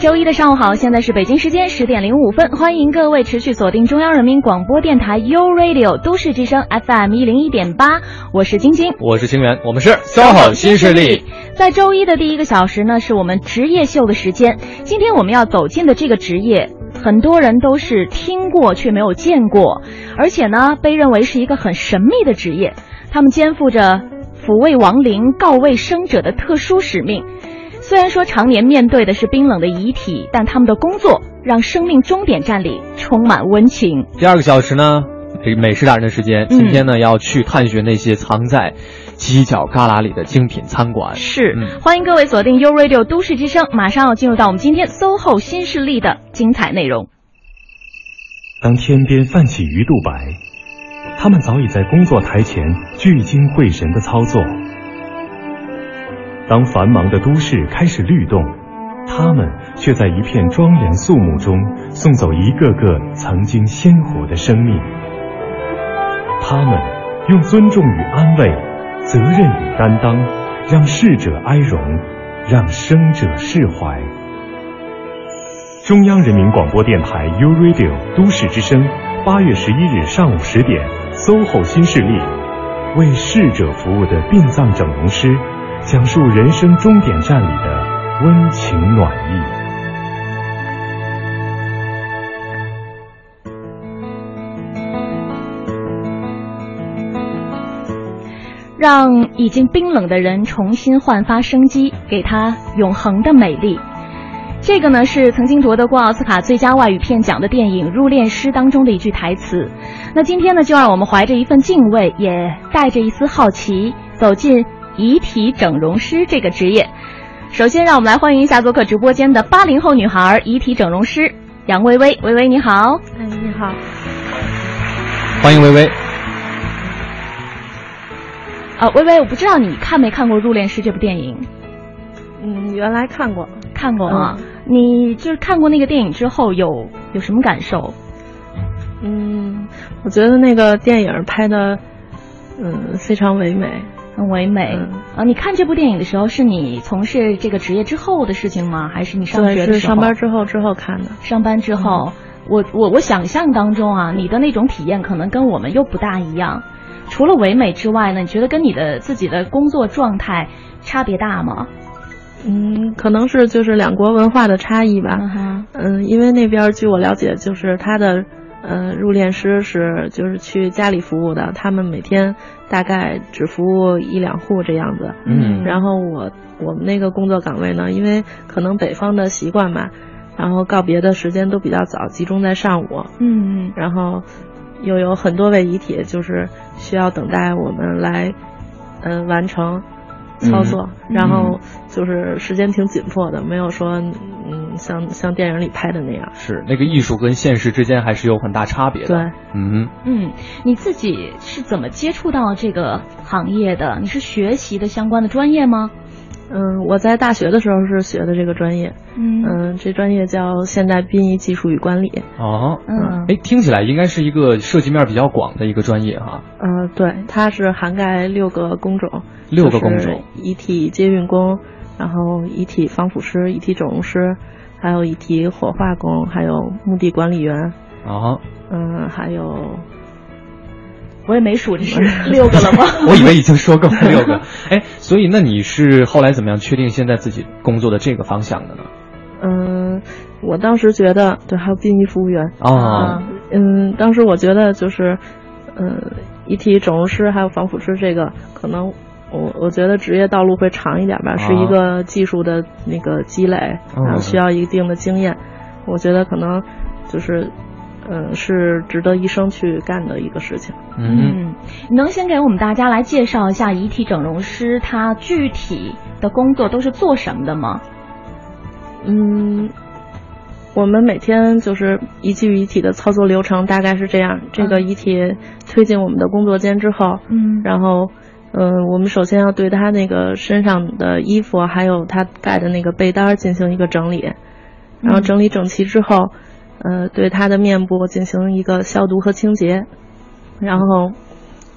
周一的上午好，现在是北京时间十点零五分，欢迎各位持续锁定中央人民广播电台 u Radio 都市之声 FM 一零一点八，我是晶晶，我是清源，我们是 SOHO 新势力。在周一的第一个小时呢，是我们职业秀的时间。今天我们要走进的这个职业，很多人都是听过却没有见过，而且呢，被认为是一个很神秘的职业。他们肩负着抚慰亡灵、告慰生者的特殊使命。虽然说常年面对的是冰冷的遗体，但他们的工作让生命终点站里充满温情。第二个小时呢，美食达人的时间，今天呢要去探寻那些藏在犄角旮旯里的精品餐馆。是，欢迎各位锁定 U Radio 都市之声，马上要进入到我们今天 SOHO 新势力的精彩内容。当天边泛起鱼肚白，他们早已在工作台前聚精会神的操作。当繁忙的都市开始律动，他们却在一片庄严肃穆中送走一个个曾经鲜活的生命。他们用尊重与安慰、责任与担当，让逝者哀荣，让生者释怀。中央人民广播电台 u Radio 都市之声，八月十一日上午十点，SOHO 新势力为逝者服务的殡葬整容师。讲述人生终点站里的温情暖意，让已经冰冷的人重新焕发生机，给他永恒的美丽。这个呢是曾经夺得过奥斯卡最佳外语片奖的电影《入殓师》当中的一句台词。那今天呢，就让我们怀着一份敬畏，也带着一丝好奇，走进。遗体整容师这个职业，首先让我们来欢迎一下做客直播间的八零后女孩遗体整容师杨薇薇。薇薇你好，哎你好，欢迎薇薇。啊，薇薇，我不知道你看没看过《入殓师》这部电影？嗯，原来看过，看过啊。你就是看过那个电影之后有有什么感受？嗯，我觉得那个电影拍的嗯非常唯美。很唯美啊！你看这部电影的时候，是你从事这个职业之后的事情吗？还是你上学的时候？上班之后之后看的。上班之后，我我我想象当中啊，你的那种体验可能跟我们又不大一样。除了唯美之外呢，你觉得跟你的自己的工作状态差别大吗？嗯，可能是就是两国文化的差异吧。嗯，因为那边据我了解，就是他的。呃，入殓师是就是去家里服务的，他们每天大概只服务一两户这样子。嗯，然后我我们那个工作岗位呢，因为可能北方的习惯嘛，然后告别的时间都比较早，集中在上午。嗯嗯，然后又有很多位遗体，就是需要等待我们来，呃，完成。操作，然后就是时间挺紧迫的，没有说嗯像像电影里拍的那样。是那个艺术跟现实之间还是有很大差别的。对，嗯嗯，你自己是怎么接触到这个行业的？你是学习的相关的专业吗？嗯，我在大学的时候是学的这个专业，嗯，这专业叫现代殡仪技术与管理。哦，嗯，哎，听起来应该是一个涉及面比较广的一个专业哈。嗯，对，它是涵盖六个工种，六个工种：遗体接运工，然后遗体防腐师、遗体整容师，还有遗体火化工，还有墓地管理员。啊，嗯，还有。我也没数，这是 六个了吗？我以为已经说够了六个。哎，所以那你是后来怎么样确定现在自己工作的这个方向的呢？嗯，我当时觉得，对，还有殡仪服务员啊。嗯，当时我觉得就是，嗯，遗体整容师还有防腐师这个，可能我我觉得职业道路会长一点吧，是一个技术的那个积累，然后需要一定的经验。我觉得可能就是。嗯，是值得一生去干的一个事情。嗯，能先给我们大家来介绍一下遗体整容师他具体的工作都是做什么的吗？嗯，我们每天就是遗具遗体的操作流程大概是这样：这个遗体推进我们的工作间之后，嗯。然后，嗯、我们首先要对他那个身上的衣服还有他盖的那个被单进行一个整理，然后整理整齐之后，呃，对他的面部进行一个消毒和清洁，然后，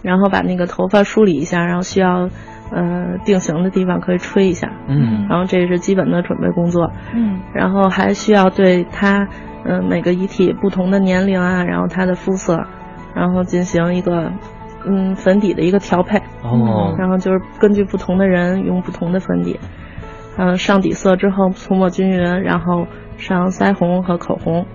然后把那个头发梳理一下，然后需要呃定型的地方可以吹一下，嗯。然后这是基本的准备工作，嗯。然后还需要对他，嗯、每个遗体不同的年龄啊，然后他的肤色，然后进行一个，嗯，粉底的一个调配，哦。然后就是根据不同的人用不同的粉底，嗯、上底色之后涂抹均匀，然后上腮红和口红，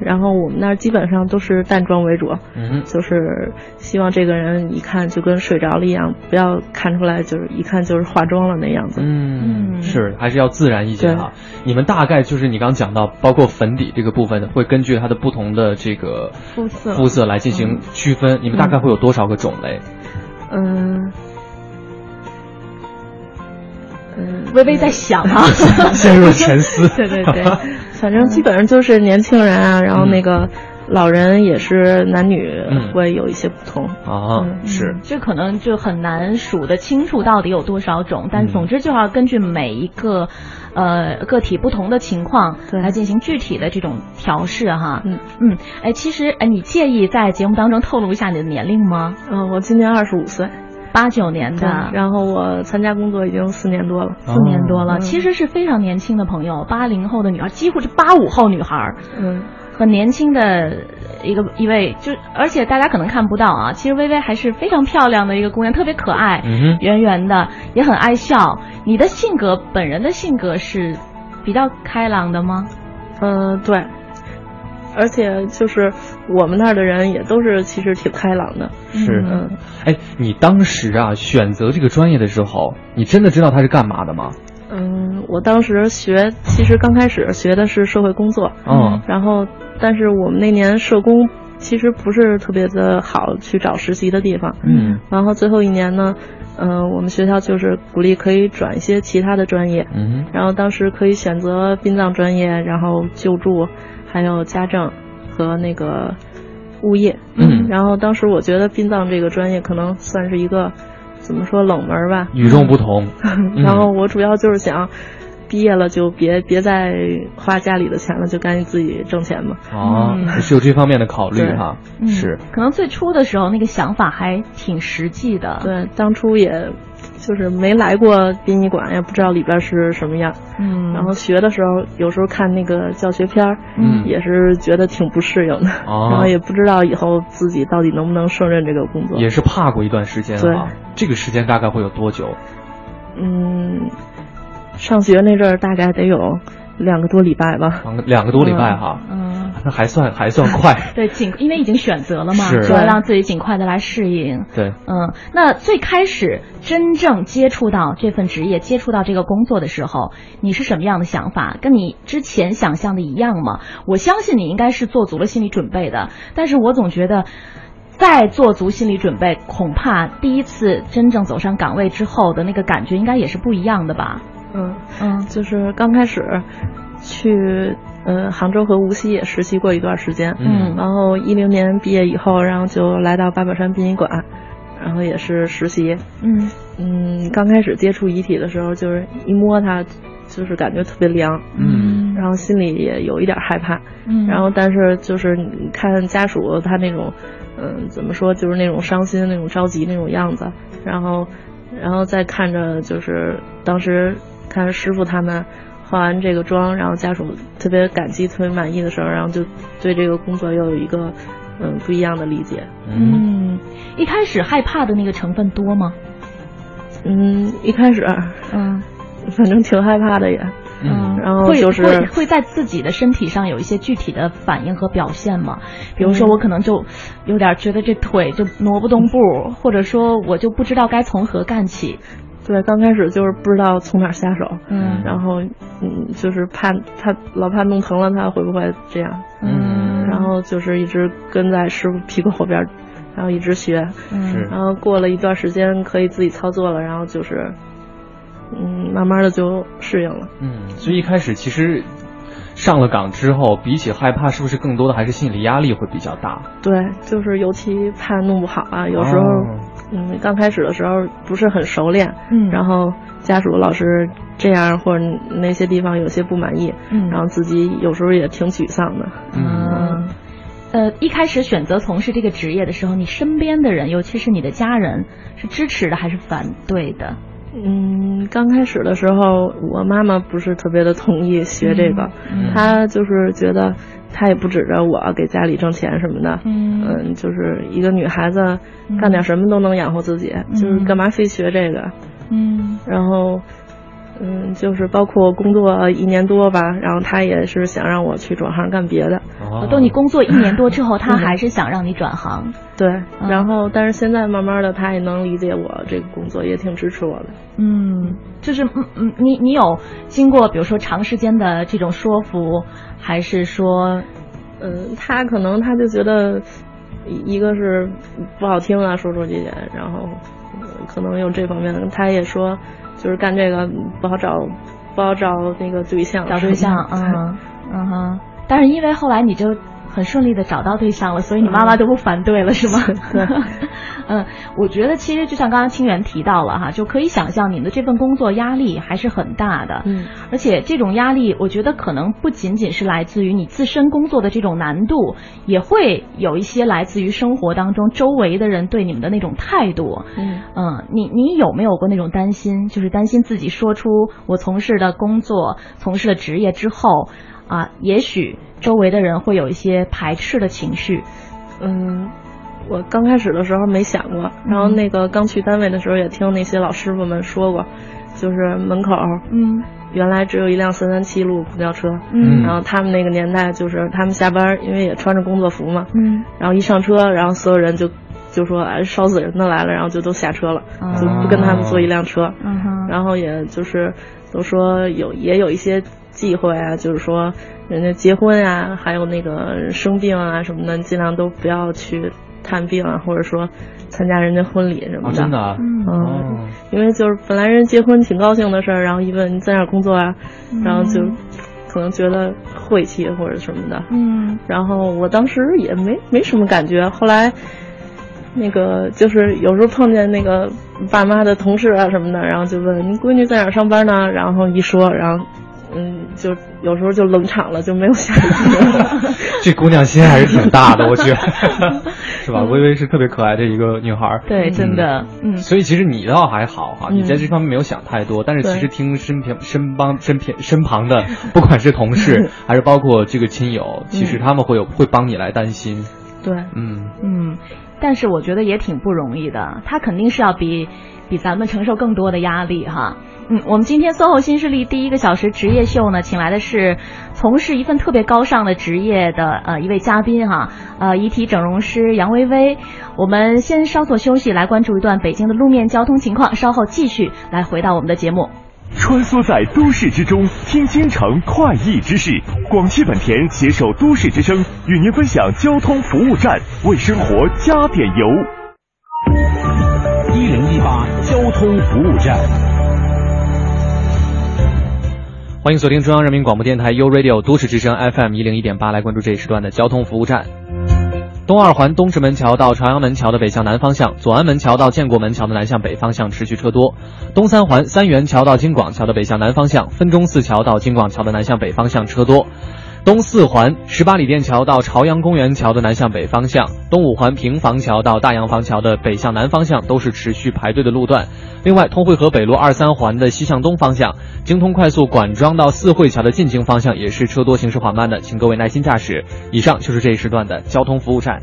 然后我们那儿基本上都是淡妆为主，嗯就是希望这个人一看就跟睡着了一样，不要看出来就是一看就是化妆了那样子。嗯，嗯是还是要自然一些对哈。你们大概就是你刚讲到，包括粉底这个部分，会根据它的不同的这个肤色肤色来进行区分。你们大概会有多少个种类？嗯。嗯，微微在想啊，陷入沉思。对对对，反正基本上就是年轻人啊，然后那个老人也是男女嗯。会有一些不同。啊，嗯。是，这可能就很难数得清楚到底有多少种，但嗯。总之就要根据每一个呃个体不同的情况对。来进行具体的这种调试哈。嗯。嗯，哎，其实哎，你介意在节目当中透露一下你的年龄吗？嗯，我今年二十五岁，八九年的，，然后我参加工作已经四年多了。四年多了，嗯其实是非常年轻的朋友，八零后的女孩，几乎是八五后女孩。嗯，很年轻的一个一位，就而且大家可能看不到啊，其实薇薇还是非常漂亮的一个姑娘，特别可爱，嗯圆圆的，也很爱笑。你的性格，本人的性格是比较开朗的吗？呃，对，而且就是我们那儿的人也都是其实挺开朗的。是。嗯，哎，你当时啊选择这个专业的时候，你真的知道它是干嘛的吗？嗯，我当时学，其实刚开始学的是社会工作，嗯然后但是我们那年社工其实不是特别的好去找实习的地方，嗯然后最后一年呢，嗯、我们学校就是鼓励可以转一些其他的专业，嗯然后当时可以选择殡葬专业，然后救助，还有家政和那个物业。嗯然后当时我觉得殡葬这个专业可能算是一个怎么说冷门吧。与众不同。然后我主要就是想，毕业了就别别再花家里的钱了，就赶紧自己挣钱吧。哦，嗯是有这方面的考虑对哈。嗯是。可能最初的时候那个想法还挺实际的。，对，当初也就是没来过殡仪馆，也不知道里边是什么样。嗯，然后学的时候，有时候看那个教学片儿，嗯也是觉得挺不适应的。哦然后也不知道以后自己到底能不能胜任这个工作。也是怕过一段时间对。这个时间大概会有多久？嗯，上学那阵儿大概得有两个多礼拜吧。两个两个多礼拜哈，嗯。那 还算还算快。对，尽因为已经选择了嘛，是就要让自己尽快的来适应。对，嗯，那最开始真正接触到这份职业、接触到这个工作的时候，你是什么样的想法？跟你之前想象的一样吗？我相信你应该是做足了心理准备的，但是我总觉得。再做足心理准备，恐怕第一次真正走上岗位之后的那个感觉应该也是不一样的吧？嗯，嗯就是刚开始去呃杭州和无锡也实习过一段时间。嗯然后一零年毕业以后，然后就来到八宝山殡仪馆，然后也是实习。嗯嗯，刚开始接触遗体的时候，就是一摸它，就是感觉特别凉。嗯然后心里也有一点害怕，嗯，然后但是就是你看家属他那种，嗯，怎么说，就是那种伤心、那种着急那种样子，然后，然后再看着就是当时看师傅他们化完这个妆，然后家属特别感激、特别满意的时候，然后就对这个工作又有一个嗯不一样的理解。嗯嗯，一开始害怕的那个成分多吗？嗯，一开始嗯反正挺害怕的也，嗯，然后会就是会会在自己的身体上有一些具体的反应和表现吗？比如说嗯我可能就有点觉得这腿就挪不动步，或者说我就不知道该从何干起。对，刚开始就是不知道从哪儿下手。嗯然后，嗯，就是怕他老怕弄疼了他会不会这样，嗯然后就是一直跟在师傅屁股后边，然后一直学，嗯然后过了一段时间可以自己操作了，然后就是，嗯，慢慢的就适应了。嗯，所以一开始其实上了岗之后，比起害怕，是不是更多的还是心理压力会比较大？对，就是尤其怕弄不好啊，有时候，嗯，刚开始的时候不是很熟练，嗯，然后家属老师这样或者那些地方有些不满意，嗯，然后自己有时候也挺沮丧的，嗯。呃，一开始选择从事这个职业的时候，你身边的人，尤其是你的家人，是支持的还是反对的？嗯，刚开始的时候，我妈妈不是特别的同意学这个，她就是觉得她也不指着我给家里挣钱什么的，嗯，就是一个女孩子干点什么都能养活自己，就是干嘛非学这个？嗯，然后。嗯，就是包括工作一年多吧，然后他也是想让我去转行干别的。哦，等你工作一年多之后，他还是想让你转行。对，然后但是现在慢慢的，他也能理解我这个工作，也挺支持我的。嗯，就是嗯嗯，你你有经过比如说长时间的这种说服，还是说，嗯，他可能他就觉得，一个是不好听啊，说说这些，然后可能有这方面的，他也说。就是干这个不好找，不好找那个对象，找对象，嗯嗯哼。但是因为后来你就。很顺利的找到对象了，所以你妈妈都不反对了，是吗？对，嗯，我觉得其实就像刚刚清源提到了哈，就可以想象你们的这份工作压力还是很大的，嗯，而且这种压力，我觉得可能不仅仅是来自于你自身工作的这种难度，也会有一些来自于生活当中周围的人对你们的那种态度，嗯。嗯，你你有没有过那种担心，就是担心自己说出我从事的工作、从事的职业之后啊，也许。周围的人会有一些排斥的情绪，嗯，我刚开始的时候没想过，然后那个刚去单位的时候也听那些老师傅们说过，就是门口，嗯，原来只有一辆三三七路公交车，嗯，然后他们那个年代就是他们下班，因为也穿着工作服嘛，嗯，然后一上车，然后所有人就就说哎烧死人的来了，然后就都下车了，就不跟他们坐一辆车，嗯哼，然后也就是都说有也有一些忌讳啊，就是说。人家结婚啊，还有那个生病啊什么的，尽量都不要去探病啊，或者说参加人家婚礼什么的。真的，啊嗯，因为就是本来人结婚挺高兴的事儿，然后一问你在哪工作啊，然后就可能觉得晦气或者什么的。嗯，然后我当时也没没什么感觉，后来那个就是有时候碰见那个爸妈的同事啊什么的，然后就问你闺女在哪上班呢？然后一说，然后。嗯，就有时候就冷场了，就没有下一句。这姑娘心还是挺大的，我觉得，是吧？微微是特别可爱的一个女孩。对，真的，嗯。所以其实你倒还好哈，你在这方面没有想太多。但是其实听身边、身帮、身边、身旁的，不管是同事 还是包括这个亲友，其实他们会有会帮你来担心。对，嗯嗯。但是我觉得也挺不容易的，他肯定是要比比咱们承受更多的压力哈。嗯，我们今天 SOHO 新势力第一个小时职业秀呢，请来的是从事一份特别高尚的职业的呃一位嘉宾哈，呃遗体整容师杨薇薇。我们先稍作休息，来关注一段北京的路面交通情况，稍后继续来回到我们的节目。穿梭在都市之中，听京城快意之事。广汽本田携手都市之声，与您分享交通服务站，为生活加点油。一零一八交通服务站。欢迎锁定中央人民广播电台 u Radio 都市之声 FM 一零一点八，来关注这一时段的交通服务站。东二环东直门桥到朝阳门桥的北向南方向，左安门桥到建国门桥的南向北方向持续车多。东三环三元桥到京广桥的北向南方向，分钟寺桥到京广桥的南向北方向车多。东四环十八里店桥到朝阳公园桥的南向北方向，东五环平房桥到大洋房桥的北向南方向都是持续排队的路段。另外，通惠河北路二三环的西向东方向，京通快速管庄到四惠桥的进京方向也是车多，行驶缓慢的，请各位耐心驾驶。以上就是这一时段的交通服务站。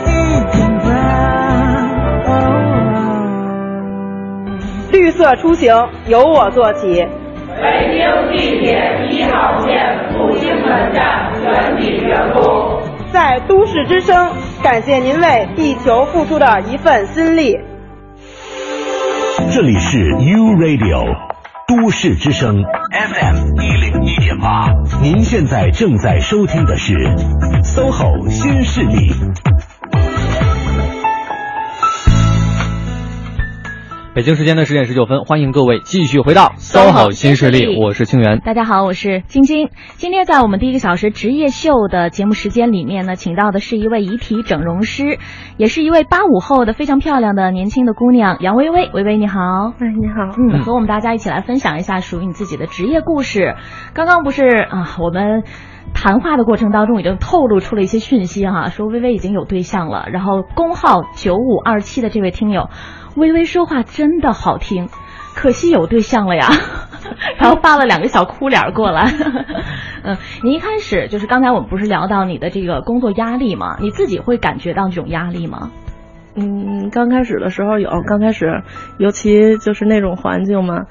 绿色出行由我做起。北京地铁一号线复兴门站全体员工在都市之声感谢您为地球付出的一份心力。这里是 U Radio 都市之声 FM 一零一点八，您现在正在收听的是 SOHO 新势力。北京时间的十点十九分，欢迎各位继续回到 SOHO 新势力，我是清源。大家好，我是晶晶。今天在我们第一个小时职业秀的节目时间里面呢，请到的是一位遗体整容师，也是一位八五后的非常漂亮的年轻的姑娘杨薇薇。薇薇你好，哎你好，嗯，和我们大家一起来分享一下属于你自己的职业故事。刚刚不是啊，我们。谈话的过程当中已经透露出了一些讯息哈，说微微已经有对象了。然后工号九五二七的这位听友，微微说话真的好听，可惜有对象了呀。然后发了两个小哭脸过来。嗯，你一开始就是刚才我们不是聊到你的这个工作压力吗？你自己会感觉到这种压力吗？嗯，刚开始的时候有，刚开始尤其就是那种环境嘛。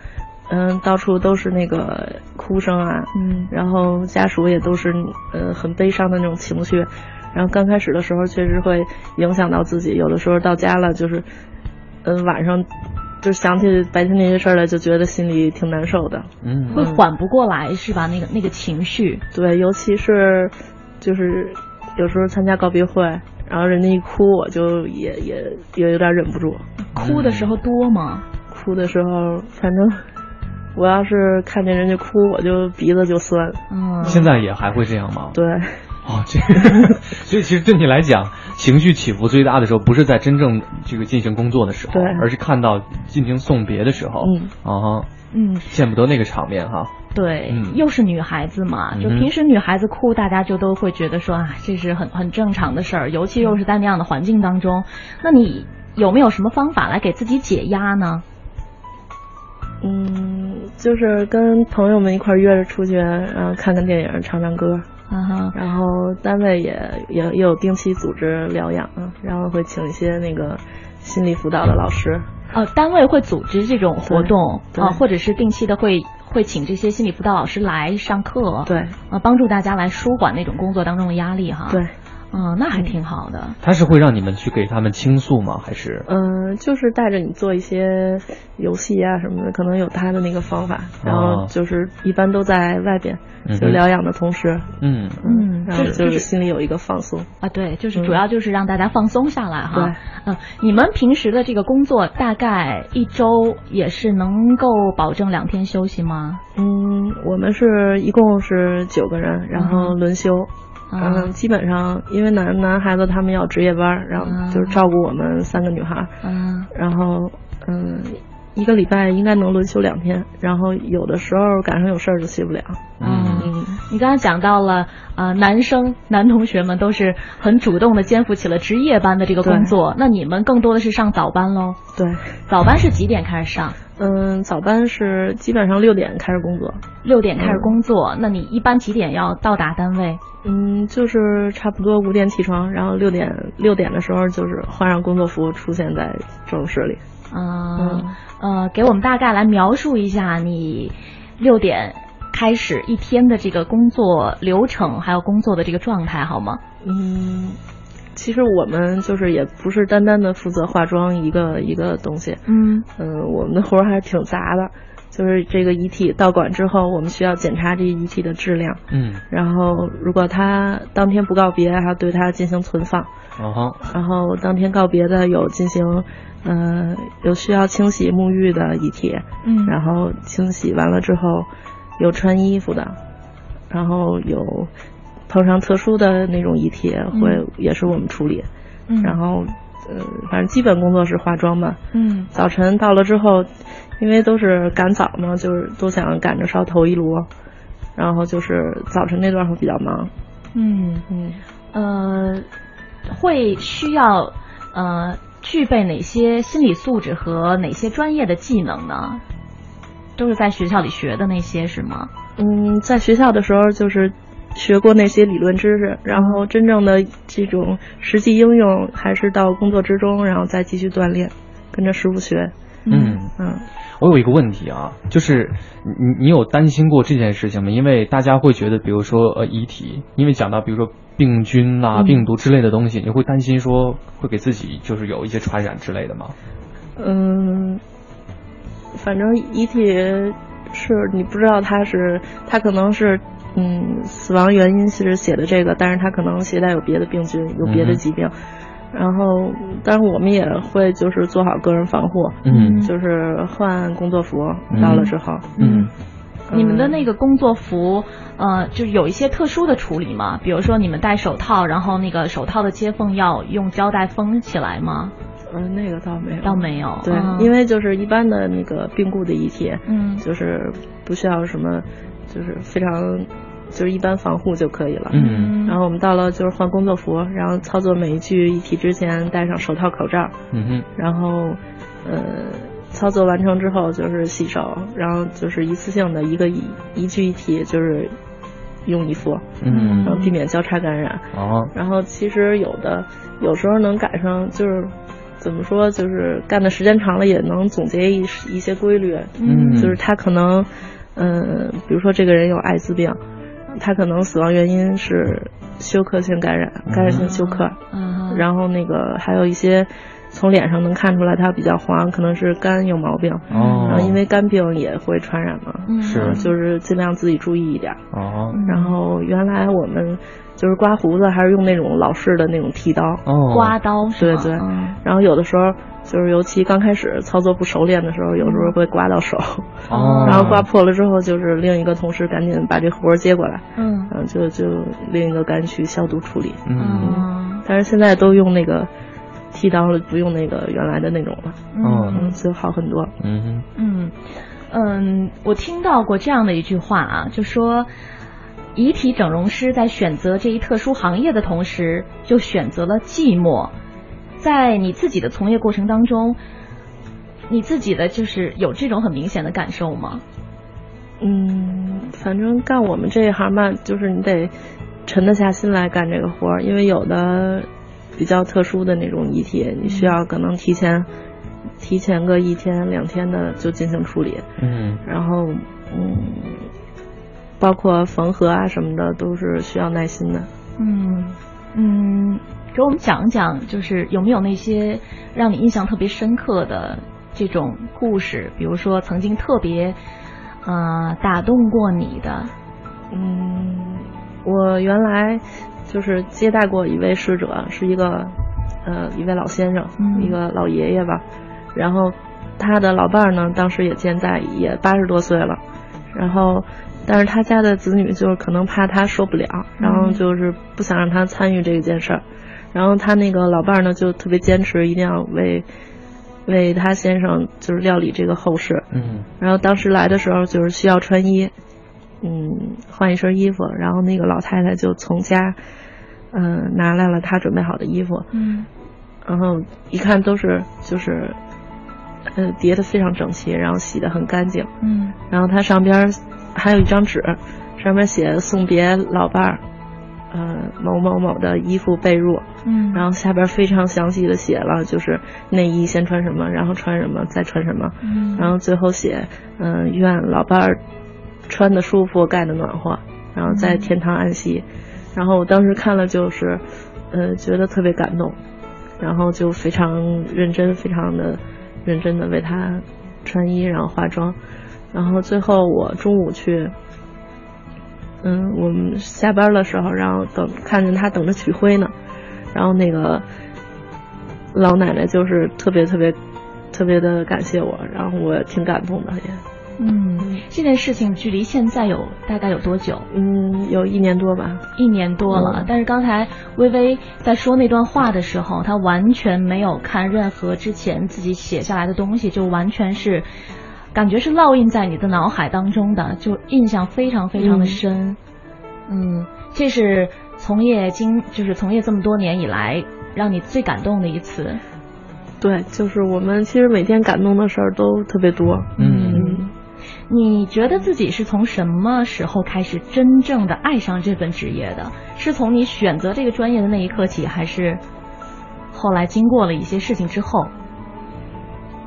嗯，到处都是那个哭声啊，嗯，然后家属也都是呃很悲伤的那种情绪，然后刚开始的时候确实会影响到自己，有的时候到家了就是，嗯晚上就想起白天那些事儿来，就觉得心里挺难受的，嗯，会缓不过来是吧？那个那个情绪，对，尤其是就是有时候参加告别会，然后人家一哭，我就也也也有点忍不住，哭的时候多吗？哭的时候反正。我要是看见人家哭，我就鼻子就酸。嗯，现在也还会这样吗？对。哦，这，所以其实对你来讲，情绪起伏最大的时候，不是在真正这个进行工作的时候，对，而是看到进行送别的时候。嗯。啊。嗯。见不得那个场面哈。对。嗯。又是女孩子嘛，就平时女孩子哭，大家就都会觉得说啊，这是很很正常的事儿，尤其又是在那样的环境当中。那你有没有什么方法来给自己解压呢？嗯，就是跟朋友们一块约着出去，然后看看电影，唱唱歌，嗯哼，然后单位也也也有定期组织疗养，然后会请一些那个心理辅导的老师。哦，单位会组织这种活动啊，或者是定期的会会请这些心理辅导老师来上课，对，啊，帮助大家来舒缓那种工作当中的压力哈。对。嗯，那还挺好的。他是会让你们去给他们倾诉吗？还是？嗯，就是带着你做一些游戏啊什么的，可能有他的那个方法。然后就是一般都在外边，就疗养的同时，嗯嗯，然后就是心里有一个放松啊。对，就是主要就是让大家放松下来哈。对，嗯，你们平时的这个工作大概一周也是能够保证两天休息吗？嗯，我们是一共是九个人，然后轮休。嗯，基本上因为男男孩子他们要值夜班，然后就是照顾我们三个女孩。嗯，然后嗯，一个礼拜应该能轮休两天，然后有的时候赶上有事儿就去不了。嗯，你刚才讲到了啊，男生男同学们都是很主动的肩负起了值夜班的这个工作，那你们更多的是上早班喽？对，早班是几点开始上？嗯，早班是基本上六点开始工作，六点开始工作。那你一般几点要到达单位？嗯，就是差不多五点起床，然后六点六点的时候就是换上工作服出现在整室里。嗯呃，给我们大概来描述一下你六点开始一天的这个工作流程，还有工作的这个状态好吗？嗯。其实我们就是也不是单单的负责化妆一个一个东西，嗯。嗯，我们的活儿还是挺杂的。就是这个遗体到馆之后，我们需要检查这遗体的质量，嗯，然后如果他当天不告别，还要对他进行存放，哦。然后当天告别的有进行，呃，有需要清洗沐浴的遗体，嗯，然后清洗完了之后有穿衣服的，然后有。碰上特殊的那种遗体，会也是我们处理。嗯，然后，呃，反正基本工作是化妆嘛。嗯，早晨到了之后，因为都是赶早嘛，就是都想赶着烧头一炉，然后就是早晨那段会比较忙。嗯嗯，呃，会需要呃具备哪些心理素质和哪些专业的技能呢？都是在学校里学的那些是吗？嗯，在学校的时候就是。学过那些理论知识，然后真正的这种实际应用还是到工作之中，然后再继续锻炼，跟着师傅学。嗯嗯，我有一个问题啊，就是你你有担心过这件事情吗？因为大家会觉得，比如说呃遗体，因为讲到比如说病菌啊、病毒之类的东西，你会担心说会给自己就是有一些传染之类的吗？嗯，反正遗体是你不知道他是他可能是嗯死亡原因是写的这个，但是他可能携带有别的病菌，有别的疾病。然后，但是我们也会就是做好个人防护，嗯，就是换工作服到了之后，嗯，你们的那个工作服，呃，就是有一些特殊的处理吗？比如说你们戴手套，然后那个手套的接缝要用胶带封起来吗？嗯，那个倒没有，倒没有。对，因为就是一般的那个病故的遗体，嗯，就是不需要什么，就是非常。就是一般防护就可以了。嗯，然后我们到了就是换工作服，然后操作每一具遗体之前戴上手套、口罩。嗯哼。然后，呃，操作完成之后就是洗手，然后就是一次性的一个一一具一体就是用一副。嗯。然后避免交叉感染。哦。然后其实有的有时候能赶上，就是怎么说，就是干的时间长了也能总结一一些规律。嗯。就是他可能，嗯，比如说这个人有艾滋病。他可能死亡原因是休克性感染，感染性休克。嗯，然后那个还有一些从脸上能看出来他比较黄，可能是肝有毛病。哦，然后因为肝病也会传染嘛。是，就是尽量自己注意一点。哦，然后原来我们就是刮胡子还是用那种老式的那种剃刀。哦，刮刀对对。然后有的时候。就是尤其刚开始操作不熟练的时候，有时候会刮到手，然后刮破了之后，就是另一个同事赶紧把这活儿接过来，嗯，就就另一个赶紧去消毒处理，嗯，但是现在都用那个剃刀了，不用那个原来的那种了，嗯，就好很多，嗯嗯。嗯，我听到过这样的一句话啊，就说遗体整容师在选择这一特殊行业的同时，就选择了寂寞。在你自己的从业过程当中，你自己的就是有这种很明显的感受吗？嗯，反正干我们这一行吧，就是你得沉得下心来干这个活儿，因为有的比较特殊的那种遗体，你需要可能提前提前个一天两天的就进行处理。嗯。然后嗯，包括缝合啊什么的，都是需要耐心的。嗯嗯。给我们讲讲，就是有没有那些让你印象特别深刻的这种故事？比如说曾经特别啊打动过你的。嗯，我原来就是接待过一位逝者，是一个呃一位老先生，一个老爷爷吧。然后他的老伴儿呢，当时也健在，也八十多岁了。然后，但是他家的子女就是可能怕他受不了，然后就是不想让他参与这件事儿。然后他那个老伴儿呢，就特别坚持，一定要为为他先生就是料理这个后事。嗯。然后当时来的时候，就是需要穿衣，嗯，换一身衣服。然后那个老太太就从家，嗯，拿来了她准备好的衣服。嗯。然后一看都是就是，呃，叠的非常整齐，然后洗的很干净。嗯。然后它上边还有一张纸，上面写送别老伴儿。呃，某某某的衣服被褥，嗯，然后下边非常详细的写了，就是内衣先穿什么，然后穿什么，再穿什么，嗯，然后最后写，嗯，愿老伴儿穿的舒服，盖的暖和，然后在天堂安息。然后我当时看了就是，呃，觉得特别感动，然后就非常认真，非常的认真的为他穿衣，然后化妆，然后最后我中午去。嗯，我们下班的时候，然后等看见他等着取灰呢，然后那个老奶奶就是特别特别特别的感谢我，然后我挺感动的也。嗯，这件事情距离现在有大概有多久？嗯，有一年多吧，一年多了。但是刚才微微在说那段话的时候，她完全没有看任何之前自己写下来的东西，就完全是。感觉是烙印在你的脑海当中的，就印象非常非常的深。嗯，这是从业经，就是从业这么多年以来，让你最感动的一次。对，就是我们其实每天感动的事儿都特别多。嗯，你觉得自己是从什么时候开始真正的爱上这份职业的？是从你选择这个专业的那一刻起，还是后来经过了一些事情之后？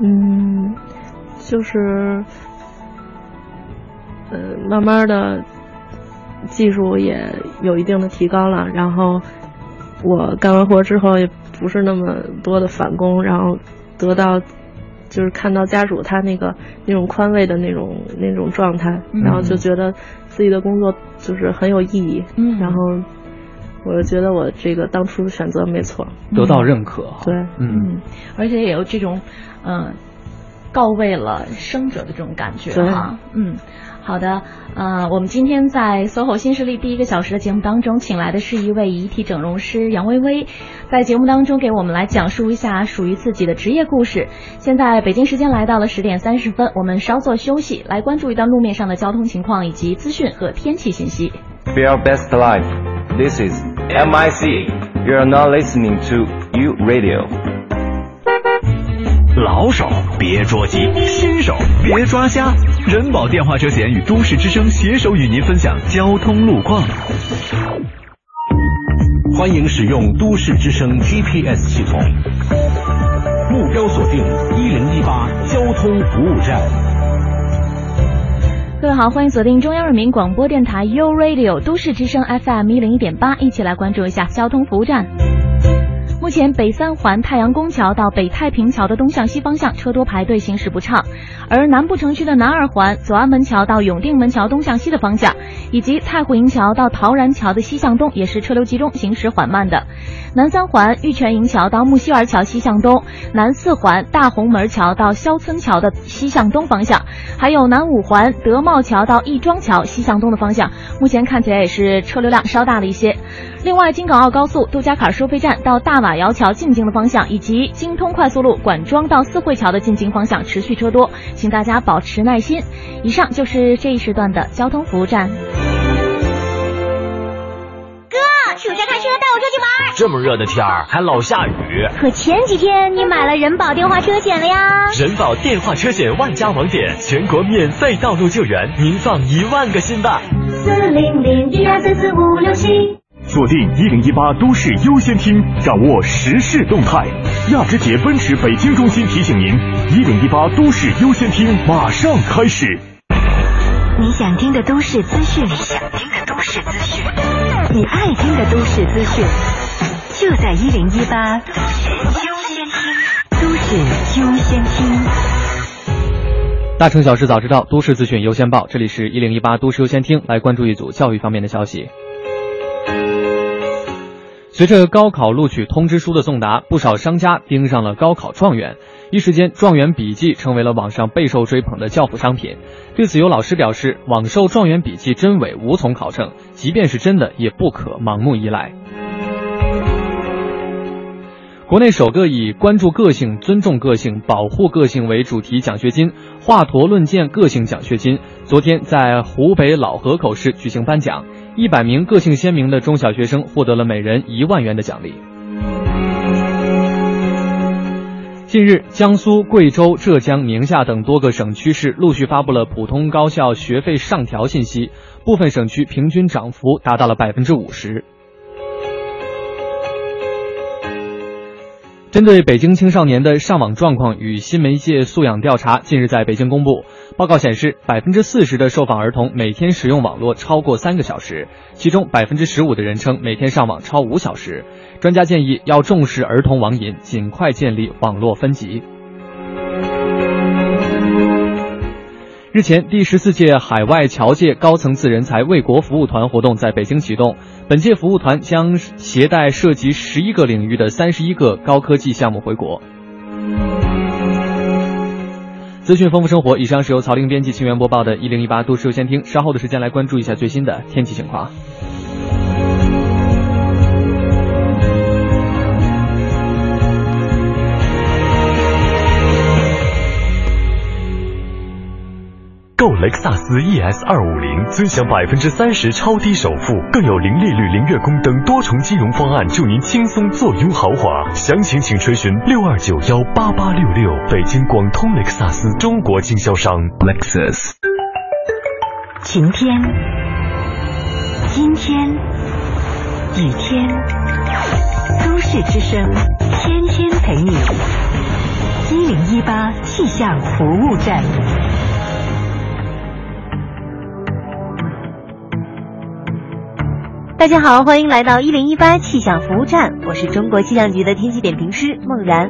嗯。就是，呃，慢慢的技术也有一定的提高了，然后我干完活之后也不是那么多的返工，然后得到就是看到家属他那个那种宽慰的那种那种状态，嗯然后就觉得自己的工作就是很有意义，嗯然后我就觉得我这个当初的选择没错，得到认可。对，嗯，而且也有这种，嗯、告慰了生者的这种感觉对哈。嗯，好的，呃，我们今天在 SOHO 新势力第一个小时的节目当中，请来的是一位遗体整容师杨薇薇，在节目当中给我们来讲述一下属于自己的职业故事。现在北京时间来到了十点三十分，我们稍作休息，来关注一段路面上的交通情况以及资讯和天气信息。Be your best life. This is MIC. You are now listening to U Radio. 老手别着急，新手别抓瞎。人保电话车险与都市之声携手与您分享交通路况。欢迎使用都市之声 GPS 系统，目标锁定一零一八交通服务站。各位好，欢迎锁定中央人民广播电台 U Radio 都市之声 FM 一零一点八，一起来关注一下交通服务站。目前北三环太阳宫桥到北太平桥的东向西方向车多排队，行驶不畅；而南部城区的南二环左安门桥到永定门桥东向西的方向，以及太湖营桥到陶然桥的西向东也是车流集中，行驶缓慢的。南三环玉泉营桥到木樨园桥西向东，南四环大红门桥到肖村桥的西向东方向，还有南五环德茂桥到亦庄桥西向东的方向，目前看起来也是车流量稍大了一些。另外，京港澳高速杜家坎收费站到大瓦窑桥进京的方向，以及京通快速路管庄到四惠桥的进京方向持续车多，请大家保持耐心。以上就是这一时段的交通服务站。哥，暑假开车带我出去玩。这么热的天儿还老下雨，可前几天你买了人保电话车险了呀？人保电话车险万家网点，全国免费道路救援，您放一万个心吧。四零零一二三四五六七。锁定一零一八都市优先听，掌握时事动态。亚之杰奔驰北京中心提醒您：一零一八都市优先听马上开始。你想听的都市资讯，你想听的都市资讯，你爱听的都市资讯，就在一零一八都市优先听，都市优先听。大城小事早知道，都市资讯优先报。这里是一零一八都市优先听，来关注一组教育方面的消息。随着高考录取通知书的送达，不少商家盯上了高考状元。一时间，状元笔记成为了网上备受追捧的教辅商品。对此，有老师表示，网售状元笔记真伪无从考证，即便是真的，也不可盲目依赖。国内首个以“关注个性、尊重个性、保护个性”为主题奖学金“华佗论剑个性奖学金”昨天在湖北老河口市举行颁奖，一百名个性鲜明的中小学生获得了每人一万元的奖励。近日，江苏、贵州、浙江、宁夏等多个省区市陆续发布了普通高校学费上调信息，部分省区平均涨幅达到了百分之五十。针对北京青少年的上网状况与新媒介素养调查，近日在北京公布。报告显示，百分之四十的受访儿童每天使用网络超过三个小时，其中百分之十五的人称每天上网超五小时。专家建议要重视儿童网瘾，尽快建立网络分级。日前，第十四届海外侨界高层次人才为国服务团活动在北京启动。本届服务团将携带涉及十一个领域的三十一个高科技项目回国。资讯丰富生活，以上是由曹玲编辑、清源播报的《一零一八都市优先听》。稍后的时间来关注一下最新的天气情况。购雷克萨斯 ES 二五零，尊享百分之三十超低首付，更有零利率、零月供等多重金融方案，助您轻松坐拥豪华。详情请垂询六二九幺八八六六。北京广通雷克萨斯中国经销商 Lexus。晴天、阴天、雨天，都市之声天天陪你。一零一八气象服务站。大家好，欢迎来到一零一八气象服务站，我是中国气象局的天气点评师孟然。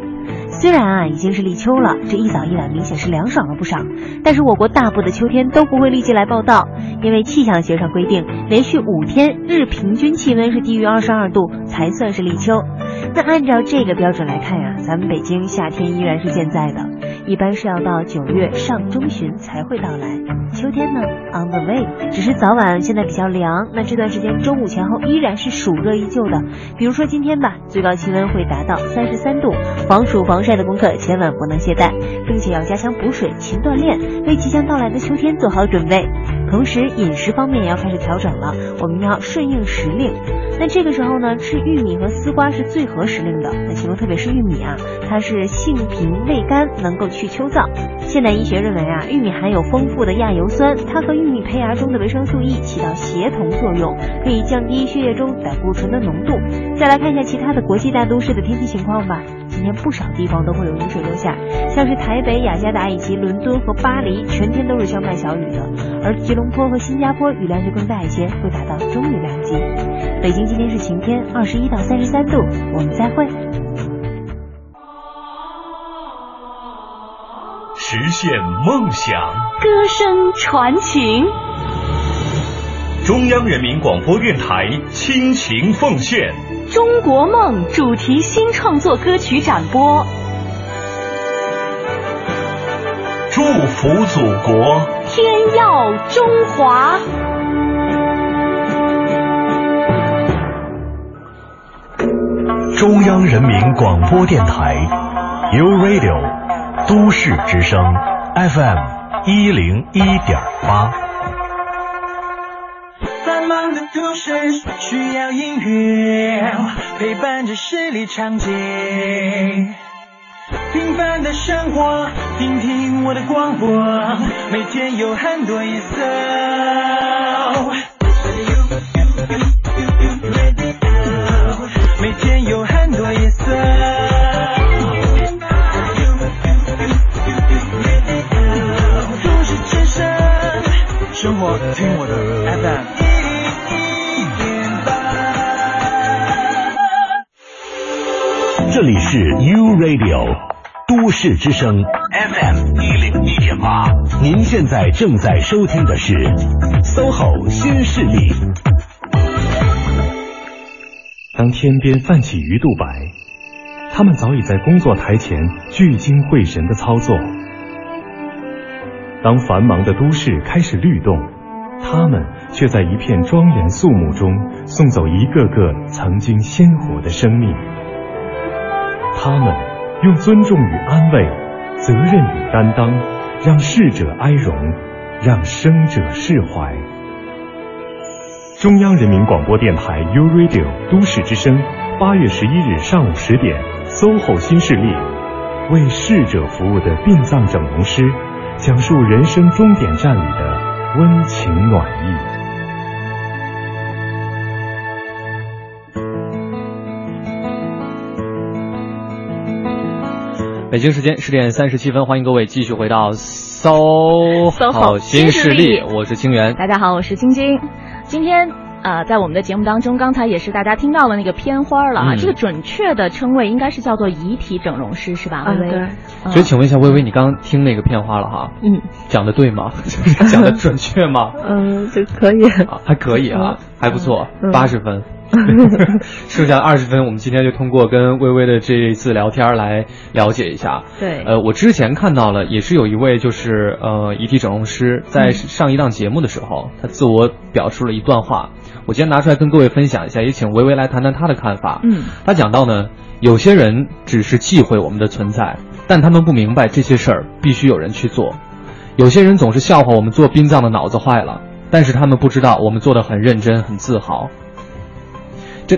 虽然啊已经是立秋了，这一早一晚明显是凉爽了不少，但是我国大部的秋天都不会立即来报道，因为气象学上规定，连续五天日平均气温是低于二十二度才算是立秋。那按照这个标准来看呀，咱们北京夏天依然是健在的，一般是要到九月上中旬才会到来。秋天呢，on the way，只是早晚现在比较凉，那这段时间中午前后依然是暑热依旧的。比如说今天吧，最高气温会达到三十三度，防暑防晒的功课千万不能懈怠，并且要加强补水、勤锻炼，为即将到来的秋天做好准备。同时，饮食方面也要开始调整了，我们要顺应时令。那这个时候呢，吃玉米和丝瓜是最合时令的。那其中特别是玉米啊，它是性平味甘，能够去秋燥。现代医学认为啊，玉米含有丰富的亚油酸，它和玉米胚芽中的维生素 E 起到协同作用，可以降低血液中胆固醇的浓度。再来看一下其他的国际大都市的天气情况吧。今天不少地方都会有雨水落下，像是台北、雅加达以及伦敦和巴黎，全天都是相伴小雨的。而吉隆坡和新加坡雨量就更大一些，会达到中雨量级。北京今天是晴天，二十一到三十三度。我们再会。实现梦想，歌声传情。中央人民广播电台倾情奉献《中国梦》主题新创作歌曲展播，祝福祖国，天耀中华。中央人民广播电台 u Radio。都市之声 FM 一零一点八。的都市需要音乐陪伴着十里长街，平凡的生活，听听我的广播，每天有很多颜色。每天有很多颜色。生活听我的这里是 U Radio 都市之声 FM 一零一点八，您现在正在收听的是 SOHO 新势力。当天边泛起鱼肚白，他们早已在工作台前聚精会神的操作。当繁忙的都市开始律动，他们却在一片庄严肃穆中送走一个个曾经鲜活的生命。他们用尊重与安慰、责任与担当，让逝者哀荣，让生者释怀。中央人民广播电台 u Radio 都市之声，八月十一日上午十点，SOHO 新势力为逝者服务的殡葬整容师。讲述人生终点站里的温情暖意。北京时间十点三十七分，欢迎各位继续回到搜好新势力，我是清源。大家好，我是晶晶。今天呃，在我们的节目当中，刚才也是大家听到了那个片花了啊，这个准确的称谓应该是叫做遗体整容师，是吧？微微。所以，请问一下，微微，你刚刚听那个片花了哈？嗯。讲的对吗？讲的准确吗？嗯，就可以。还可以啊，还不错，八十分。剩下的二十分，我们今天就通过跟微微的这一次聊天来了解一下。对，呃，我之前看到了，也是有一位就是呃遗体整容师在上一档节目的时候，他自我表述了一段话，我今天拿出来跟各位分享一下，也请微微来谈谈他的看法。嗯，他讲到呢，有些人只是忌讳我们的存在，但他们不明白这些事儿必须有人去做；有些人总是笑话我们做殡葬的脑子坏了，但是他们不知道我们做的很认真、很自豪。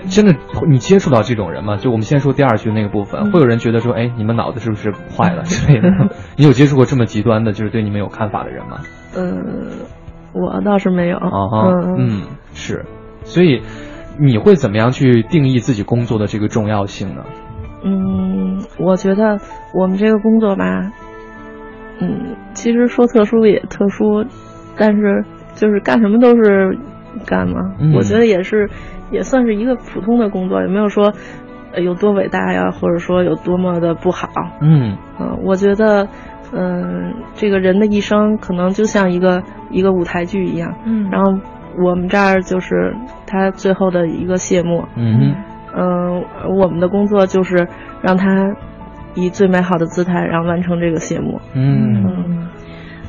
真真的，你接触到这种人吗？就我们先说第二句那个部分，会有人觉得说，哎，你们脑子是不是坏了之类的？你有接触过这么极端的，就是对你们有看法的人吗？嗯，我倒是没有。啊嗯，是，所以你会怎么样去定义自己工作的这个重要性呢？嗯，我觉得我们这个工作吧，嗯，其实说特殊也特殊，但是就是干什么都是干嘛。嗯我觉得也是，也算是一个普通的工作，也没有说呃有多伟大呀，或者说有多么的不好。嗯。嗯，我觉得，嗯，这个人的一生可能就像一个一个舞台剧一样，嗯。然后我们这儿就是他最后的一个谢幕，嗯嗯，我们的工作就是让他以最美好的姿态，然后完成这个谢幕。嗯。嗯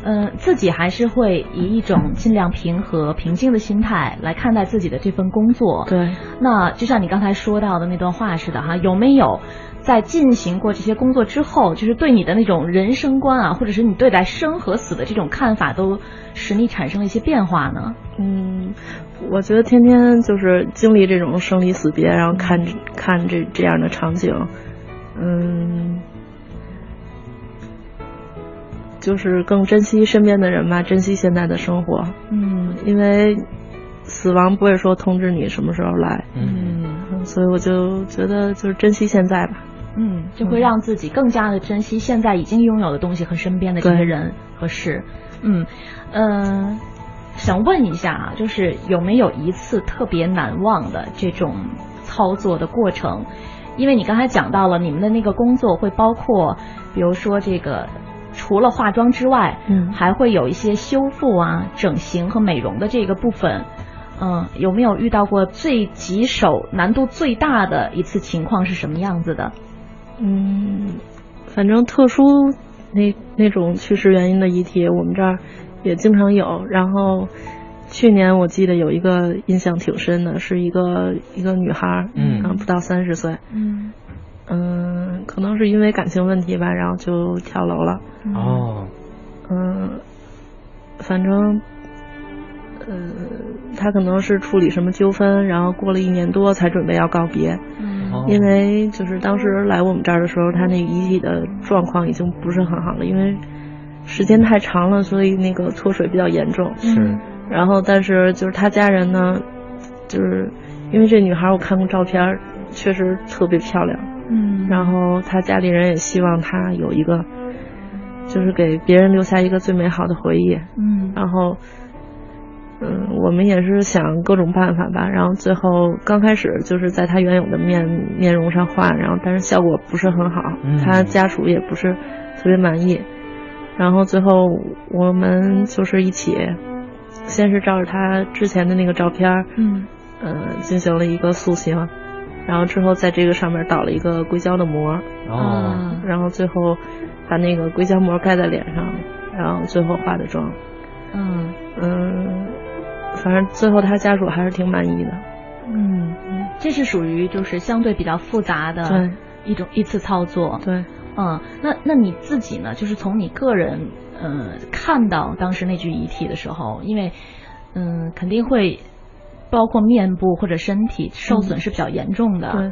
呃，自己还是会以一种尽量平和、平静的心态来看待自己的这份工作。对，那就像你刚才说到的那段话似的哈，有没有在进行过这些工作之后，就是对你的那种人生观啊，或者是你对待生和死的这种看法，都使你产生了一些变化呢？嗯，我觉得天天就是经历这种生离死别，然后看看这这样的场景，嗯，就是更珍惜身边的人吧，珍惜现在的生活。嗯因为死亡不会说通知你什么时候来，嗯所以我就觉得就是珍惜现在吧。嗯，就会让自己更加的珍惜现在已经拥有的东西和身边的这些人和事。嗯呃，想问一下啊，就是有没有一次特别难忘的这种操作的过程？因为你刚才讲到了你们的那个工作会包括，比如说这个除了化妆之外，嗯还会有一些修复啊、整形和美容的这个部分。嗯，有没有遇到过最棘手、难度最大的一次情况是什么样子的？嗯，反正特殊那那种去世原因的遗体，我们这儿也经常有。然后去年我记得有一个印象挺深的，是一个一个女孩儿，嗯然后不到三十岁，嗯嗯，可能是因为感情问题吧，然后就跳楼了。哦嗯，反正，呃，他可能是处理什么纠纷，然后过了一年多才准备要告别。嗯因为就是当时来我们这儿的时候，他那遗体的状况已经不是很好了，因为时间太长了，所以那个脱水比较严重。是然后，但是就是他家人呢，就是因为这女孩我看过照片，确实特别漂亮。嗯然后他家里人也希望他有一个，就是给别人留下一个最美好的回忆。嗯然后，嗯，我们也是想各种办法吧。然后最后刚开始就是在他原有的面面容上画，然后但是效果不是很好，嗯他家属也不是特别满意。然后最后我们就是一起，先是照着他之前的那个照片，嗯呃，进行了一个塑形，然后之后在这个上面倒了一个硅胶的膜，哦然后最后把那个硅胶膜盖在脸上，然后最后化的妆。嗯嗯，反正最后他家属还是挺满意的。嗯，这是属于就是相对比较复杂的一种一次操作。对，嗯，那那你自己呢？就是从你个人呃看到当时那具遗体的时候，因为嗯肯定会包括面部或者身体受损是比较严重的，对，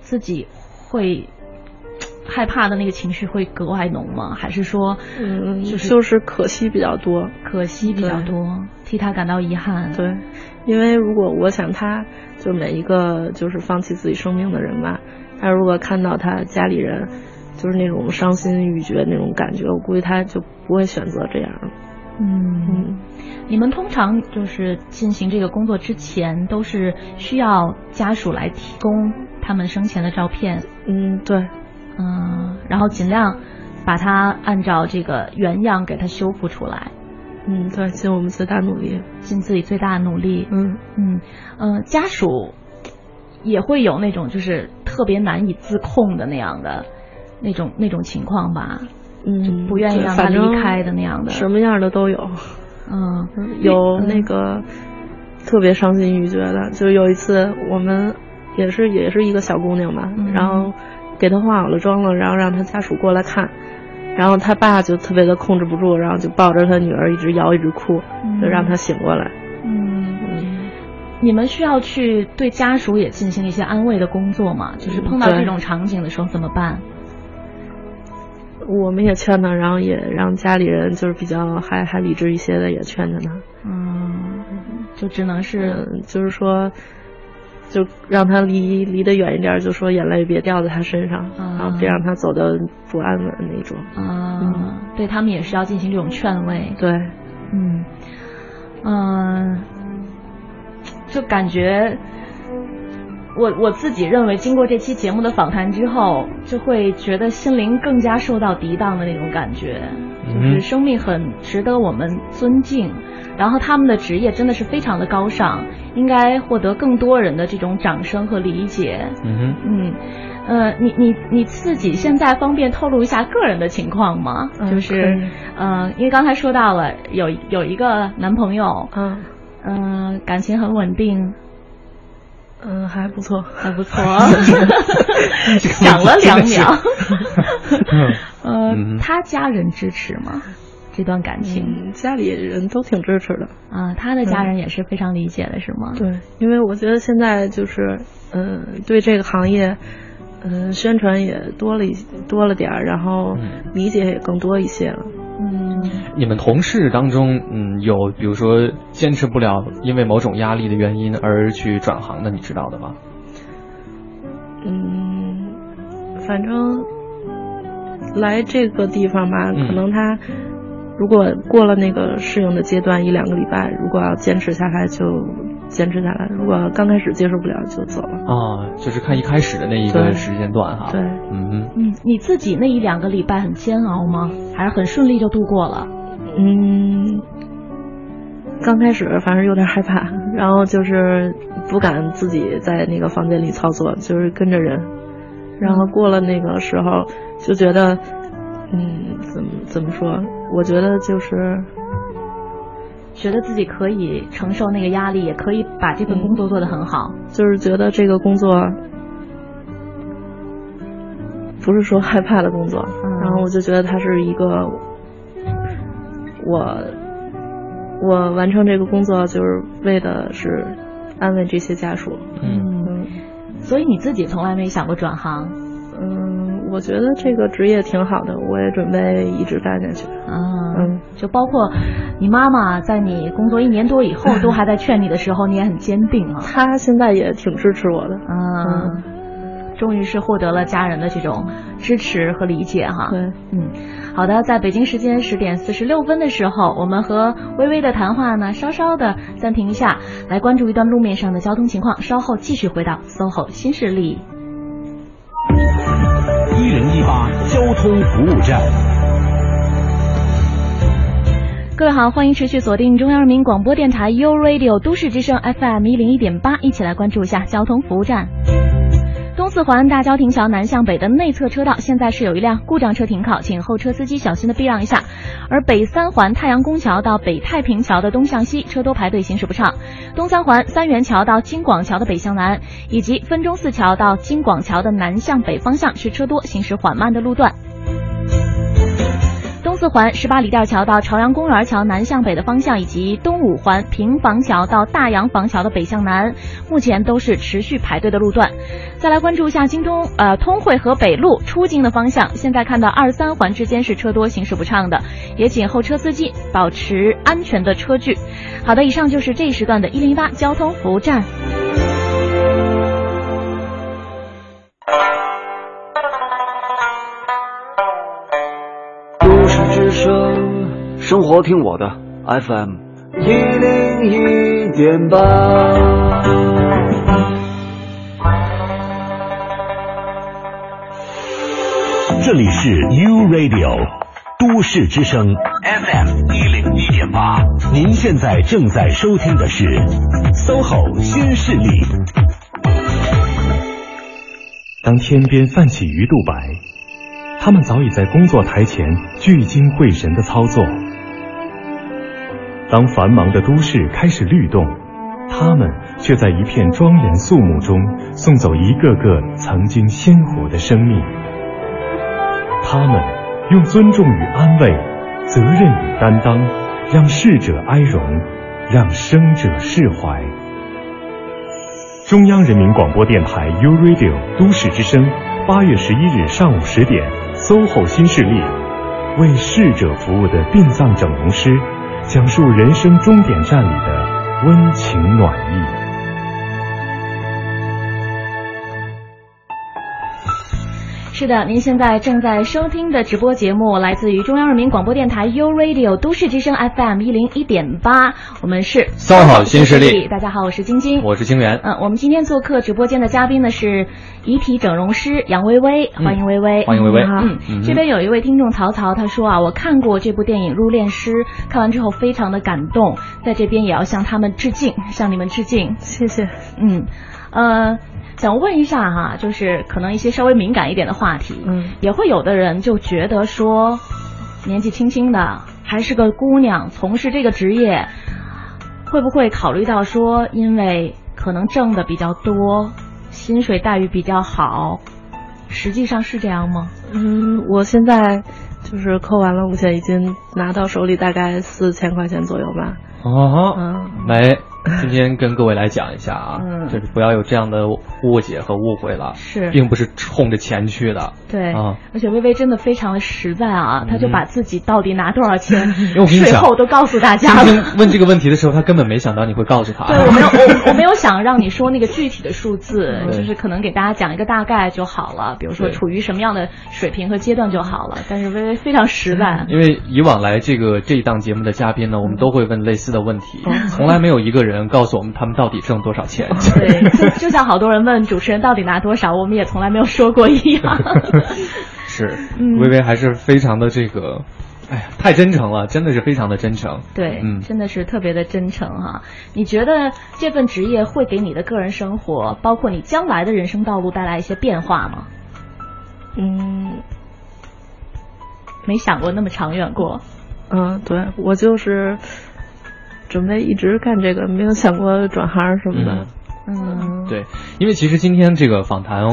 自己会害怕的那个情绪会格外浓吗？还是说嗯，就是就是可惜比较多，可惜比较多，替他感到遗憾？对，因为如果我想他，就每一个就是放弃自己生命的人吧，他如果看到他家里人就是那种伤心欲绝那种感觉，我估计他就不会选择这样。嗯，你们通常就是进行这个工作之前，都是需要家属来提供他们生前的照片，嗯，对，嗯，然后尽量把它按照这个原样给它修复出来，嗯，对，尽我们最大努力。尽自己最大的努力。嗯嗯呃，家属也会有那种就是特别难以自控的那样的那种那种情况吧，嗯，不愿意让他离开的那样的。什么样的都有。嗯，有那个特别伤心欲绝的，就有一次我们也是也是一个小姑娘吧，嗯然后给她化好了妆了，然后让她家属过来看，然后她爸就特别的控制不住，然后就抱着她女儿一直摇一直哭，就让她醒过来。嗯，你们需要去对家属也进行一些安慰的工作吗？就是碰到这种场景的时候怎么办？我们也劝他，然后也让家里人就是比较还还理智一些的也劝着她。嗯，就只能是嗯，就是说，就让他离离得远一点，就说眼泪别掉在他身上，啊、然后别让他走的不安稳那种。啊，嗯、对他们也是要进行这种劝慰。对，嗯，嗯、呃，就感觉。我我自己认为，经过这期节目的访谈之后，就会觉得心灵更加受到涤荡的那种感觉，就是生命很值得我们尊敬，然后他们的职业真的是非常的高尚，应该获得更多人的这种掌声和理解。嗯嗯，呃，你你你自己现在方便透露一下个人的情况吗？嗯、就是，呃，因为刚才说到了有有一个男朋友，嗯嗯、呃，感情很稳定。嗯，还不错，还不错。想了两秒。呃，嗯、他家人支持吗？这段感情、嗯，家里人都挺支持的。啊，他的家人也是非常理解的，是吗？对，因为我觉得现在就是，嗯、呃，对这个行业，嗯、呃，宣传也多了一多了点儿，然后理解也更多一些了。嗯，你们同事当中，嗯，有比如说坚持不了，因为某种压力的原因而去转行的，你知道的吗？嗯，反正来这个地方吧，嗯、可能他如果过了那个适应的阶段一两个礼拜，如果要坚持下来就坚持下来，如果刚开始接受不了就走了。啊，就是看一开始的那一个时间段哈。对，嗯嗯，你自己那一两个礼拜很煎熬吗？还是很顺利就度过了？嗯，刚开始反正有点害怕，然后就是不敢自己在那个房间里操作，就是跟着人。然后过了那个时候，就觉得，嗯，怎么怎么说？我觉得就是。觉得自己可以承受那个压力，也可以把这份工作做得很好。嗯、就是觉得这个工作不是说害怕的工作，嗯、然后我就觉得它是一个我我完成这个工作就是为的是安慰这些家属。嗯嗯，所以你自己从来没想过转行？嗯，我觉得这个职业挺好的，我也准备一直干下去。啊，嗯，就包括你妈妈在你工作一年多以后，都还在劝你的时候，你也很坚定啊。她现在也挺支持我的。嗯，终于是获得了家人的这种支持和理解哈。对，嗯，好的，在北京时间十点四十六分的时候，我们和微微的谈话呢，稍稍的暂停一下，来关注一段路面上的交通情况，稍后继续回到 SOHO 新势力。一零一八交通服务站，各位好，欢迎持续锁定中央人民广播电台 U Radio 都市之声 FM 一零一点八，一起来关注一下交通服务站。东四环大郊亭桥南向北的内侧车道，现在是有一辆故障车停靠，请后车司机小心的避让一下。而北三环太阳宫桥到北太平桥的东向西，车多排队，行驶不畅。东三环三元桥到京广桥的北向南，以及分钟寺桥到京广桥的南向北方向是车多，行驶缓慢的路段。东四环十八里店桥到朝阳公园桥南向北的方向，以及东五环平房桥到大洋房桥的北向南，目前都是持续排队的路段。再来关注一下京东呃通惠河北路出京的方向，现在看到二三环之间是车多，行驶不畅的，也请后车司机保持安全的车距。好的，以上就是这一时段的一零一八交通服务站。生活听我的 FM 一零一点八。这里是 U Radio 都市之声 FM 一零一点八，您现在正在收听的是 SOHO 新势力。当天边泛起鱼肚白。他们早已在工作台前聚精会神的操作。当繁忙的都市开始律动，他们却在一片庄严肃穆中送走一个个曾经鲜活的生命。他们用尊重与安慰、责任与担当，让逝者哀荣，让生者释怀。中央人民广播电台 U Radio 都市之声，八月十一日上午十点。SOHO 新势力为逝者服务的殡葬整容师，讲述人生终点站里的温情暖意。是的，您现在正在收听的直播节目来自于中央人民广播电台 u Radio 都市之声 FM 一零一点八，我们是三好新势力。大家好，我是晶晶，我是清源。嗯，我们今天做客直播间的嘉宾呢是遗体整容师杨薇薇，欢迎薇薇，欢迎薇薇。嗯，这边有一位听众曹曹，他说啊，我看过这部电影《入殓师》，看完之后非常的感动，在这边也要向他们致敬，向你们致敬，谢谢。嗯，呃。想问一下哈，就是可能一些稍微敏感一点的话题，嗯，也会有的人就觉得说，年纪轻轻的还是个姑娘，从事这个职业，会不会考虑到说，因为可能挣的比较多，薪水待遇比较好，实际上是这样吗？嗯，我现在就是扣完了，五险已经拿到手里大概四千块钱左右吧。哦，嗯，没。今天跟各位来讲一下啊，就是不要有这样的误解和误会了，是，并不是冲着钱去的。对啊，而且微微真的非常的实在啊，他就把自己到底拿多少钱，税后都告诉大家了。问这个问题的时候，他根本没想到你会告诉他。对我没有，我我 没有想让你说那个具体的数字，就是可能给大家讲一个大概就好了，比如说处于什么样的水平和阶段就好了。但是微微非常实在，因为以往来这个这一档节目的嘉宾呢，我们都会问类似的问题，从来没有一个人。人告诉我们他们到底挣多少钱？对，就就像好多人问主持人到底拿多少，我们也从来没有说过一样。是，微微还是非常的这个，哎呀，太真诚了，真的是非常的真诚。对，嗯，真的是特别的真诚哈。你觉得这份职业会给你的个人生活，包括你将来的人生道路带来一些变化吗？嗯，没想过那么长远过。嗯，对我就是。准备一直干这个，没有想过转行什么的。嗯，对，因为其实今天这个访谈，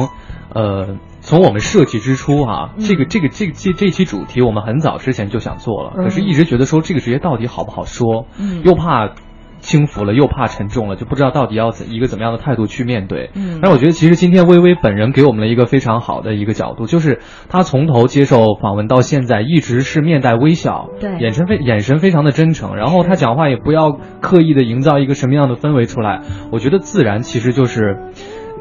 呃，从我们设计之初哈，这个这个这这这期主题我们很早之前就想做了，可是一直觉得说这个职业到底好不好说，又怕。轻浮了又怕沉重了，就不知道到底要怎一个怎么样的态度去面对。嗯，但我觉得其实今天微微本人给我们了一个非常好的一个角度，就是她从头接受访问到现在一直是面带微笑，对，眼神非眼神非常的真诚，然后她讲话也不要刻意的营造一个什么样的氛围出来，我觉得自然其实就是，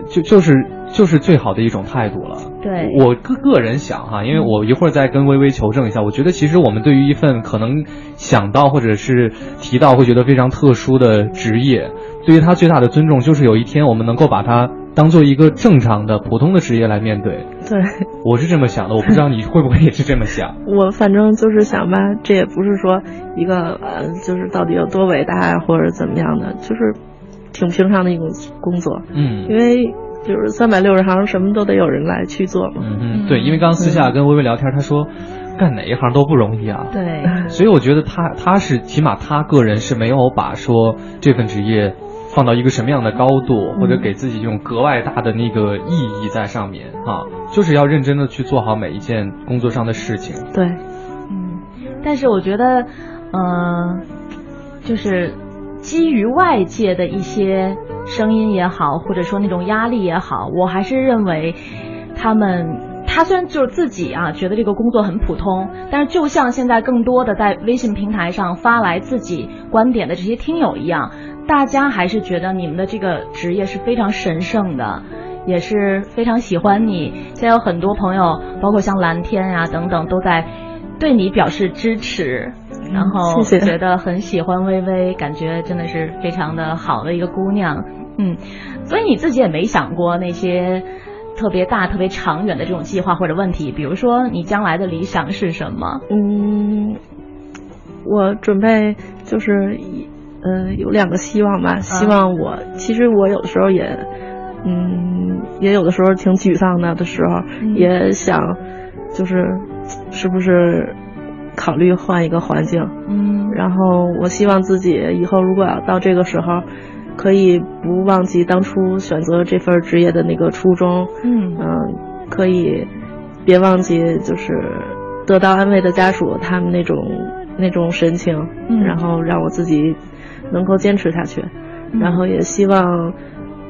就就是。就是最好的一种态度了。对我个个人想哈，因为我一会儿再跟微微求证一下。我觉得其实我们对于一份可能想到或者是提到会觉得非常特殊的职业，对于他最大的尊重就是有一天我们能够把它当做一个正常的普通的职业来面对。对，我是这么想的，我不知道你会不会也是这么想。我反正就是想吧，这也不是说一个呃，就是到底有多伟大或者怎么样的，就是挺平常的一种工作。嗯，因为。就是三百六十行，什么都得有人来去做嘛。嗯嗯，对，因为刚私下跟微微聊天，他说，干哪一行都不容易啊。对，所以我觉得他他是起码他个人是没有把说这份职业放到一个什么样的高度，或者给自己这种格外大的那个意义在上面哈，就是要认真的去做好每一件工作上的事情。对，嗯，但是我觉得，嗯，就是。基于外界的一些声音也好，或者说那种压力也好，我还是认为，他们他虽然就是自己啊觉得这个工作很普通，但是就像现在更多的在微信平台上发来自己观点的这些听友一样，大家还是觉得你们的这个职业是非常神圣的，也是非常喜欢你。现在有很多朋友，包括像蓝天呀等等，都在对你表示支持。然后觉得很喜欢微微，感觉真的是非常的好的一个姑娘，嗯，所以你自己也没想过那些特别大、特别长远的这种计划或者问题，比如说你将来的理想是什么？嗯，我准备就是呃有两个希望吧，希望我其实我有的时候也嗯也有的时候挺沮丧的的时候，也想就是是不是。考虑换一个环境，嗯，然后我希望自己以后如果要到这个时候，可以不忘记当初选择这份职业的那个初衷，嗯。嗯，可以别忘记就是得到安慰的家属他们那种那种神情，然后让我自己能够坚持下去，然后也希望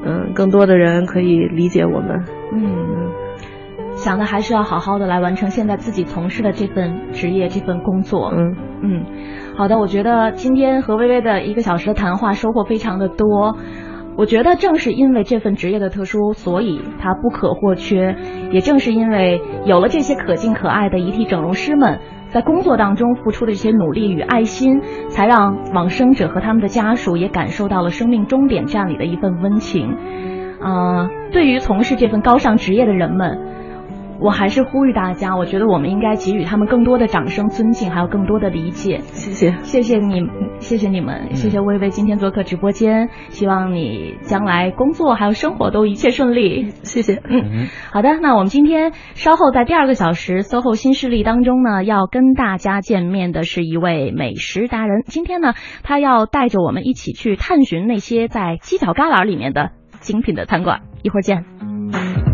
嗯更多的人可以理解我们，嗯。想的还是要好好的来完成现在自己从事的这份职业这份工作。嗯嗯，好的，我觉得今天和微微的一个小时的谈话收获非常的多。我觉得正是因为这份职业的特殊，所以它不可或缺。也正是因为有了这些可敬可爱的遗体整容师们在工作当中付出的一些努力与爱心，才让往生者和他们的家属也感受到了生命终点站里的一份温情。啊，对于从事这份高尚职业的人们。我还是呼吁大家，我觉得我们应该给予他们更多的掌声、尊敬，还有更多的理解。谢谢，谢谢你，谢谢你们，谢谢微微今天做客直播间。希望你将来工作还有生活都一切顺利。谢谢，嗯，好的。那我们今天稍后在第二个小时 SOHO 新势力当中呢，要跟大家见面的是一位美食达人。今天呢，他要带着我们一起去探寻那些在犄角旮旯里面的精品的餐馆。一会儿见。